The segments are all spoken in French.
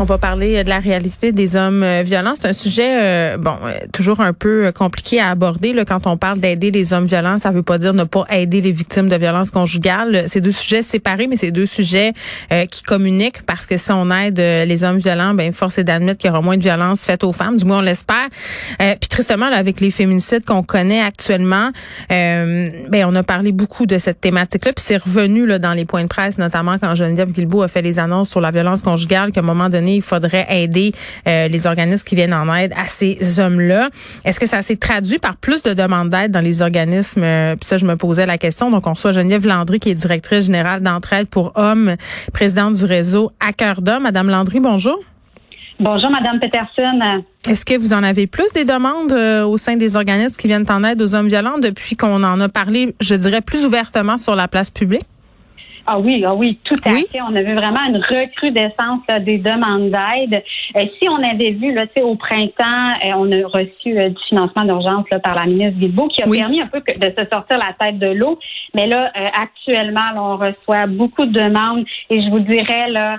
On va parler de la réalité des hommes euh, violents. C'est un sujet, euh, bon, euh, toujours un peu compliqué à aborder. Là, quand on parle d'aider les hommes violents, ça veut pas dire ne pas aider les victimes de violences conjugales. C'est deux sujets séparés, mais c'est deux sujets qui communiquent parce que si on aide les hommes violents, ben force est d'admettre qu'il y aura moins de violences faites aux femmes. Du moins, on l'espère. Puis tristement, là, avec les féminicides qu'on connaît actuellement, ben on a parlé beaucoup de cette thématique-là. Puis c'est revenu là dans les points de presse, notamment quand Geneviève Guilbeault a fait les annonces sur la violence conjugale, qu'à un moment donné il faudrait aider euh, les organismes qui viennent en aide à ces hommes-là. Est-ce que ça s'est traduit par plus de demandes d'aide dans les organismes? Euh, puis ça, je me posais la question. Donc, on reçoit Geneviève Landry, qui est directrice générale d'entraide pour hommes, présidente du réseau À cœur d'homme. Madame Landry, bonjour. Bonjour, Madame Peterson. Est-ce que vous en avez plus des demandes euh, au sein des organismes qui viennent en aide aux hommes violents depuis qu'on en a parlé, je dirais, plus ouvertement sur la place publique? Ah oui, ah oui, tout à fait. On a vu vraiment une recrudescence des demandes d'aide. Euh, si on avait vu là, au printemps, euh, on a reçu euh, du financement d'urgence par la ministre Guilbeault qui a permis un peu de se sortir la tête de l'eau. Mais là, actuellement, on reçoit beaucoup de demandes et je vous dirais là,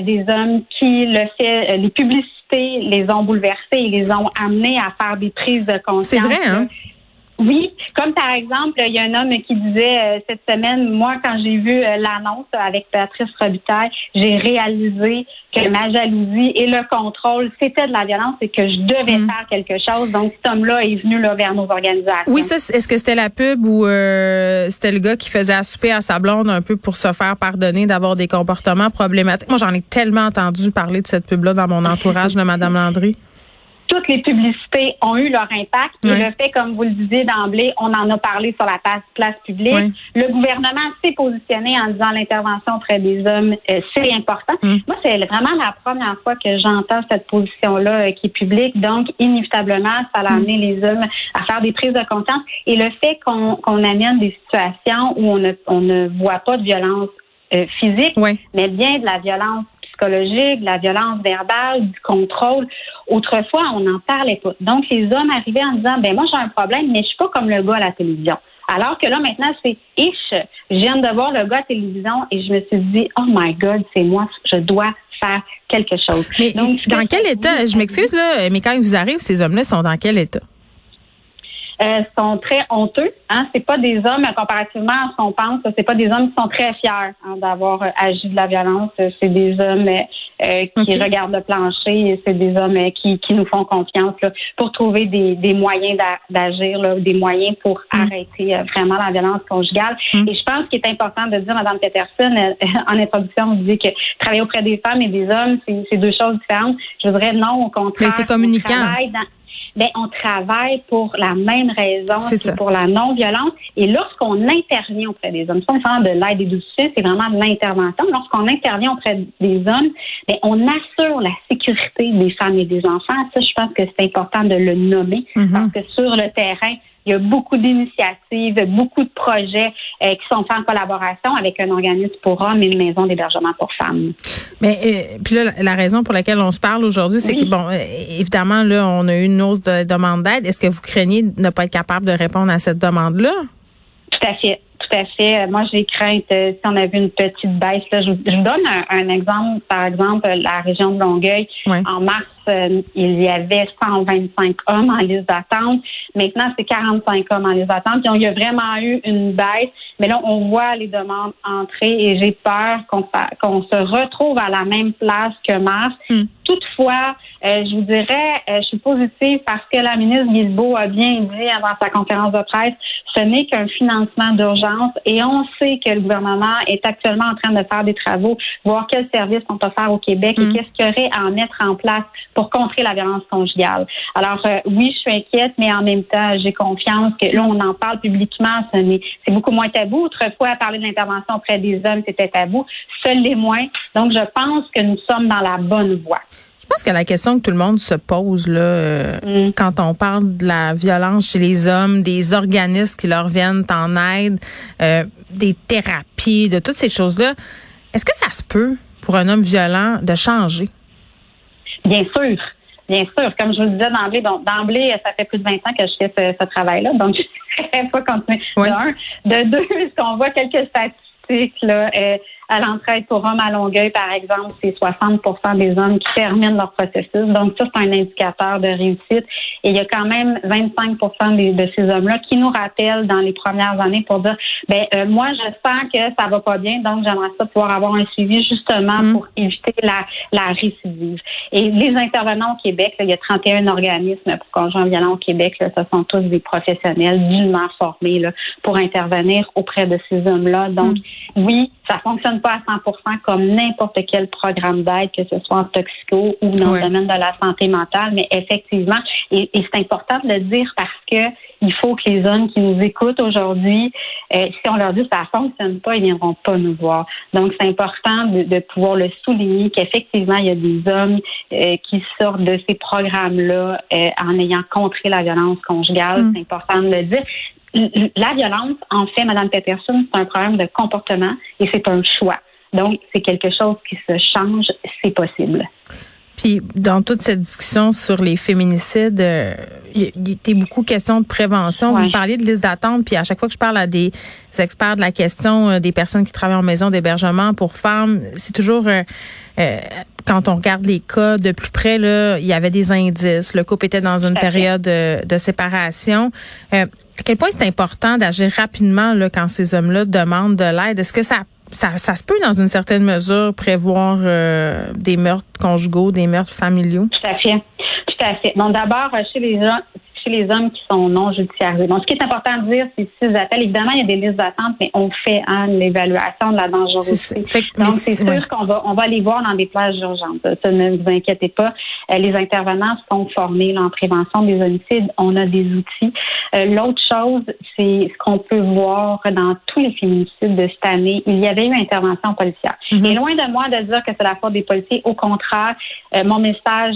des hommes qui le fait, les publicités les ont bouleversés et les ont amenés à faire des prises de conscience. C'est vrai, hein? Oui, comme par exemple, il y a un homme qui disait euh, cette semaine, moi, quand j'ai vu euh, l'annonce avec Patrice Robitaille, j'ai réalisé que ma jalousie et le contrôle, c'était de la violence et que je devais mm. faire quelque chose. Donc, cet homme-là est venu là, vers nos organisations. Oui, ça, est-ce que c'était la pub ou euh, c'était le gars qui faisait assouper à sa blonde un peu pour se faire pardonner d'avoir des comportements problématiques? Moi, j'en ai tellement entendu parler de cette pub-là dans mon entourage de Mme Landry toutes les publicités ont eu leur impact. Et le fait, comme vous le disiez d'emblée, on en a parlé sur la place, publique. Le gouvernement s'est positionné en disant l'intervention auprès des hommes, euh, c'est important. Mm. Moi, c'est vraiment la première fois que j'entends cette position-là euh, qui est publique. Donc, inévitablement, ça a mm. amené les hommes à faire des prises de conscience. Et le fait qu'on amène des situations où on ne, on ne voit pas de violence euh, physique, mais bien de la violence psychologique, de la violence verbale, du contrôle. Autrefois, on n'en parlait pas. Donc, les hommes arrivaient en disant, ben moi, j'ai un problème, mais je suis pas comme le gars à la télévision. Alors que là, maintenant, c'est ish. Je viens de voir le gars à la télévision et je me suis dit, oh my God, c'est moi, je dois faire quelque chose. Mais Donc, dans quel état, je m'excuse, là, mais quand ils vous arrivent, ces hommes-là sont dans quel état? Euh, sont très honteux. Hein? C'est pas des hommes comparativement à ce qu'on pense. C'est pas des hommes qui sont très fiers hein, d'avoir euh, agi de la violence. C'est des hommes euh, qui regardent le plancher. C'est des hommes euh, qui, qui nous font confiance là, pour trouver des, des moyens d'agir, des moyens pour mm. arrêter vraiment la violence conjugale. Mm. Et je pense qu'il est important de dire, Madame Peterson, en introduction, vous dites que travailler auprès des femmes et des hommes, c'est deux choses différentes. Je voudrais non, au contraire. Mais c'est communiquant ben, on travaille pour la même raison, c'est pour la non-violence. Et lorsqu'on intervient auprès des hommes, c'est pas de l'aide et du soutien, c'est vraiment de l'intervention. Lorsqu'on intervient auprès des hommes, ben, on assure la sécurité des femmes et des enfants. Ça, je pense que c'est important de le nommer mm-hmm. parce que sur le terrain, il y a beaucoup d'initiatives, beaucoup de projets euh, qui sont faits en collaboration avec un organisme pour hommes et une maison d'hébergement pour femmes. Mais euh, puis là, la raison pour laquelle on se parle aujourd'hui, c'est que bon, euh, évidemment là, on a eu une hausse de demande d'aide. Est-ce que vous craignez de ne pas être capable de répondre à cette demande-là? Tout à fait. tout à fait. Moi, j'ai crainte si on avait une petite baisse. Là, je, vous donne un, exemple. Par exemple, la région de Longueuil, en mars, il y avait 125 hommes en liste d'attente. Maintenant, c'est 45 hommes en liste d'attente. il y a vraiment eu une baisse. Mais là, on voit les demandes entrer et j'ai peur qu'on se retrouve à la même place que mars. Hmm. Toutefois, euh, je vous dirais, euh, je suis positive parce que la ministre Guilbeault a bien dit avant sa conférence de presse, ce n'est qu'un financement d'urgence et on sait que le gouvernement est actuellement en train de faire des travaux, voir quels services sont offerts au Québec et hmm. qu'est-ce qu'il y aurait à mettre en place pour contrer la violence conjugale. Alors euh, oui, je suis inquiète, mais en même temps, j'ai confiance que là, on en parle publiquement, c'est beaucoup moins tabou. Autrefois, parler de l'intervention auprès des hommes, c'était tabou. Seuls les moins. Donc, je pense que nous sommes dans la bonne voie. Je pense que la question que tout le monde se pose là, euh, mm. quand on parle de la violence chez les hommes, des organismes qui leur viennent en aide, euh, des thérapies, de toutes ces choses-là, est-ce que ça se peut pour un homme violent de changer? Bien sûr. Bien sûr, comme je vous le disais d'emblée, donc d'emblée, ça fait plus de 20 ans que je fais ce, travail-là, donc je ne pas continuer. De un. De deux, qu'on voit quelques statistiques là, euh, à l'entraide pour hommes à Longueuil, par exemple, c'est 60% des hommes qui terminent leur processus. Donc, ça, c'est un indicateur de réussite. Et il y a quand même 25% de ces hommes-là qui nous rappellent dans les premières années pour dire, ben euh, moi, je sens que ça va pas bien, donc j'aimerais ça pouvoir avoir un suivi justement mm. pour éviter la, la récidive. Et les intervenants au Québec, il y a 31 organismes pour conjoints violents au Québec. Là, ce sont tous des professionnels dûment formés là, pour intervenir auprès de ces hommes-là. Donc, mm. oui, ça fonctionne pas à 100% comme n'importe quel programme d'aide, que ce soit en toxico ou dans le domaine de la santé mentale, mais effectivement, et, c'est important de le dire parce que il faut que les hommes qui nous écoutent aujourd'hui, euh, si on leur dit que ça fonctionne pas, ils viendront pas nous voir. Donc, c'est important de, pouvoir le souligner qu'effectivement, il y a des hommes euh, qui sortent de ces programmes-là euh, en ayant contré la violence conjugale. Mm. C'est important de le dire la violence, en fait, Mme Peterson, c'est un problème de comportement et c'est un choix. Donc, c'est quelque chose qui se change, c'est possible. Puis, dans toute cette discussion sur les féminicides, euh, il était beaucoup question de prévention. Vous me parliez de liste d'attente, puis à chaque fois que je parle à des experts de la question euh, des personnes qui travaillent en maison d'hébergement pour femmes, c'est toujours euh, quand on regarde les cas de plus près, là, il y avait des indices. Le couple était dans une période de, de séparation. À quel point c'est important d'agir rapidement là, quand ces hommes-là demandent de l'aide? Est-ce que ça ça, ça se peut, dans une certaine mesure, prévoir euh, des meurtres conjugaux, des meurtres familiaux? Tout à fait. Tout à fait. Bon, d'abord, chez les gens, chez les hommes qui sont non judiciarisés. Bon, ce qui est important de dire, c'est que ces appels, évidemment, il y a des listes d'attente, mais on fait hein, l'évaluation de la dangerosité. Donc, c'est sûr qu'on va, on va aller voir dans des plages urgentes. Ça, ne vous inquiétez pas. Euh, les intervenants sont formés en prévention des homicides. On a des outils. Euh, l'autre chose, c'est ce qu'on peut voir dans tous les féminicides de cette année. Il y avait eu intervention policière. Mm-hmm. Et loin de moi de dire que c'est la faute des policiers. Au contraire, euh, mon message,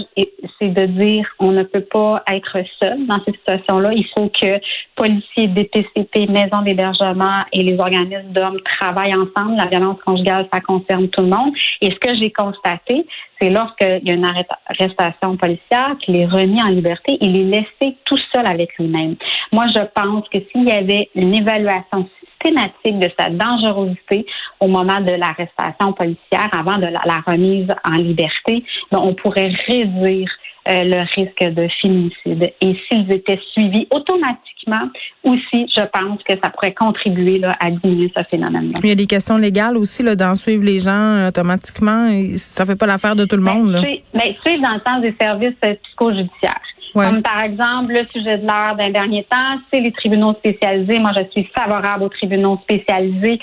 c'est de dire on ne peut pas être seul dans cette situation-là. Il faut que policiers, DPCP, maisons d'hébergement et les organismes d'hommes travaillent ensemble. La violence conjugale, ça concerne tout le monde. Et ce que j'ai constaté, c'est lorsqu'il y a une arrestation policière qu'il est remis en liberté, il est laissé tout seul avec lui-même. Moi, je pense que s'il y avait une évaluation systématique de sa dangerosité au moment de l'arrestation policière, avant de la, remise en liberté, ben, on pourrait réduire euh, le risque de féminicide. Et s'ils étaient suivis automatiquement, aussi, je pense que ça pourrait contribuer là, à diminuer ce phénomène-là. Il y a des questions légales aussi d'en suivre les gens euh, automatiquement. Ça fait pas l'affaire de tout le ben, monde. Là. Ben, suivre dans le sens des services euh, Comme par exemple, le sujet de l'heure d'un dernier temps, c'est les tribunaux spécialisés. Moi, je suis favorable aux tribunaux spécialisés,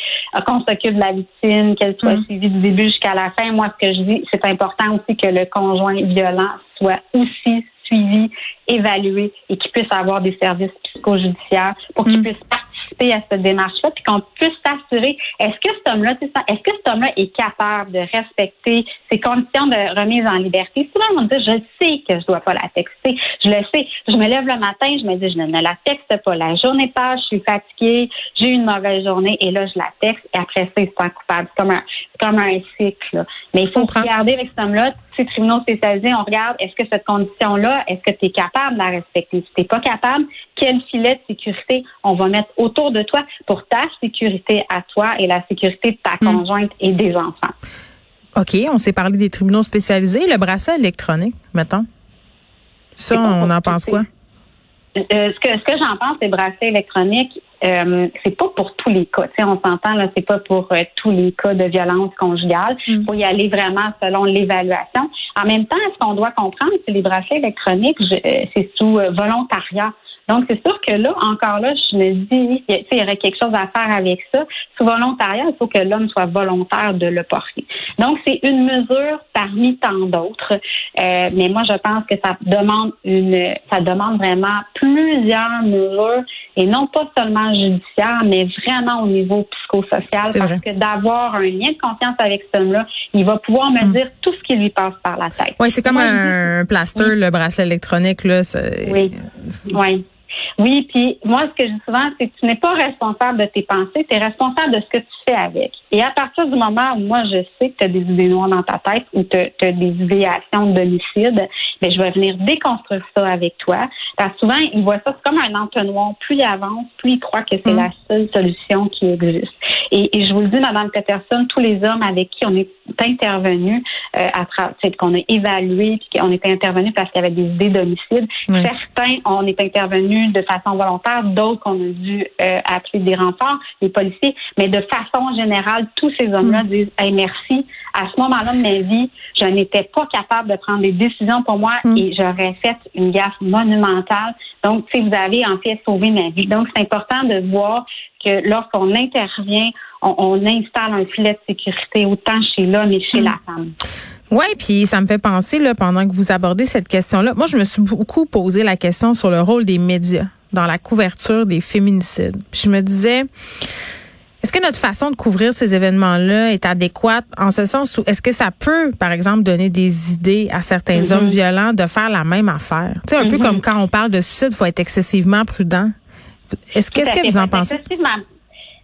qu'on s'occupe de la victime, qu'elle soit mm. suivie du début jusqu'à la fin. Moi, ce que je dis, c'est important aussi que le conjoint violent soit aussi suivi, évalué et qu'il puisse avoir des services psychojudiciaires pour qu'il mm. puisse participer à cette démarche-là, puis qu'on puisse s'assurer, est-ce que cet homme-là, est-ce que cet homme-là est capable de respecter ses conditions de remise en liberté? Souvent, on me dit, je sais que je dois pas la texter. Je le sais. Je me lève le matin, je me dis, je ne la texte pas. La journée passe, je suis fatiguée, j'ai eu une mauvaise journée, et là, je la texte, et après ça, il se sent coupable. C'est comme un, comme un cycle. Mais il faut regarder avec cet homme-là, ces tribunaux spécialisés, on regarde, est-ce que cette condition-là, est-ce que tu es capable de la respecter? Si tu n'es pas capable, quel filet de sécurité on va mettre autour autour de toi pour ta sécurité à toi et la sécurité de ta hmm. conjointe et des enfants. OK, on s'est parlé des tribunaux spécialisés. Le bracelet électronique, mettons. Ça, on en pense quoi? Euh, ce que, ce que j'en pense des bracelets électroniques, euh, c'est pas pour tous les cas. on s'entend là, c'est pas pour euh, tous les cas de violence conjugale. Il mm. faut y aller vraiment selon l'évaluation. En même temps, ce qu'on doit comprendre, c'est les bracelets électroniques, c'est sous volontariat. Donc, c'est sûr que là, encore là, je me dis, il y aurait quelque chose à faire avec ça. Sous volontariat, il faut que l'homme soit volontaire de le porter. Donc, c'est une mesure parmi tant d'autres. Euh, mais moi, je pense que ça demande une, ça demande vraiment plusieurs mesures et non pas seulement judiciaire, mais vraiment au niveau psychosocial. parce que d'avoir un lien de confiance avec cet homme-là, il va pouvoir me mm. dire tout ce qui lui passe par la tête. Oui, c'est comme un, plaster, le bracelet électronique. Là, oui. Oui. Oui, puis moi, ce que je dis souvent, c'est que tu n'es pas responsable de tes pensées, tu es responsable de ce que tu fais avec. Et à partir du moment où moi, je sais que tu as des idées noires dans ta tête ou tu as, des idéations d'homicide, mais ben, je vais venir déconstruire ça avec toi. Parce que souvent, ils voient ça comme un entonnoir. Plus il avance, plus il croit que c'est mm. la seule solution qui existe. Et, je vous le dis, Madame Peterson, tous les hommes avec qui on est intervenu, euh, à qu'on a évalué, puis qu'on est intervenu parce qu'il y avait des idées d'homicide. Certains, on est intervenu de façon volontaire, d'autres qu'on a dû euh, appeler des renforts, des policiers, mais de façon générale, tous ces hommes-là mm. disent hey, merci. À ce moment-là de ma vie, je n'étais pas capable de prendre des décisions pour moi mm. et j'aurais fait une gaffe monumentale. Donc, si vous avez en fait sauvé ma vie. Donc, c'est important de voir que lorsqu'on intervient, on, installe un filet de sécurité autant chez l'homme et chez mm. la femme. Oui, puis ça me fait penser, là, pendant que vous abordez cette question-là, moi, je me suis beaucoup posé la question sur le rôle des médias dans la couverture des féminicides. Puis je me disais, est-ce que notre façon de couvrir ces événements-là est adéquate en ce sens où est-ce que ça peut, par exemple, donner des idées à certains mm-hmm. hommes violents de faire la même affaire? Tu sais, un peu mm-hmm. comme quand on parle de suicide, il faut être excessivement prudent. Est-ce qu'est-ce que vous en pensez?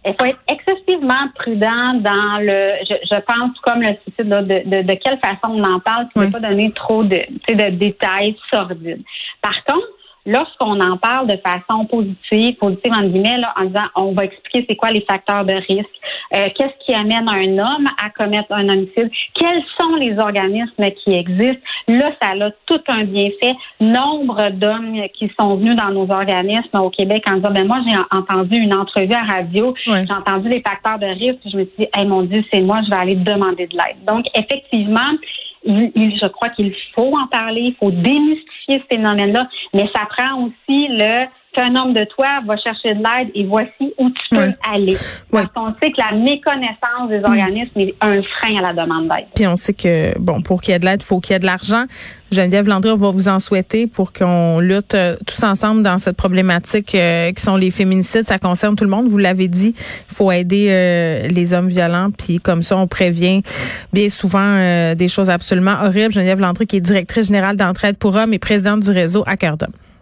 il faut être excessivement prudent dans le, je, pense comme le suicide, de, de, quelle façon on en parle, pour ne pas donner trop de, de détails sordides. Par contre, lorsqu'on en parle de façon positive, positive en guillemets, là, en disant on va expliquer c'est quoi les facteurs de risque, euh, qu'est-ce qui amène un homme à commettre un homicide, quels sont les organismes qui existent, là, ça a tout un bienfait. Nombre d'hommes qui sont venus dans nos organismes au Québec en disant ben moi j'ai entendu une entrevue à radio, j'ai entendu les facteurs de risque, je me suis dit, hey mon Dieu, c'est moi, je vais aller demander de l'aide. Donc, effectivement, je crois qu'il faut en parler, il faut démystifier ce phénomène-là, mais ça prend aussi le qu'un homme de toi va chercher de l'aide et voici où tu peux aller. Parce qu'on sait que la méconnaissance des organismes est un frein à la demande d'aide. Puis on sait que, bon, pour qu'il y ait de l'aide, il faut qu'il y ait de l'argent. Geneviève Landry, on va vous en souhaiter pour qu'on lutte euh, tous ensemble dans cette problématique euh, qui sont les féminicides. Ça concerne tout le monde. Vous l'avez dit, il faut aider euh, les hommes violents. Puis comme ça, on prévient bien souvent des choses absolument horribles. Geneviève Landry, qui est directrice générale d'entraide pour hommes et présidente du réseau à cœur d'homme.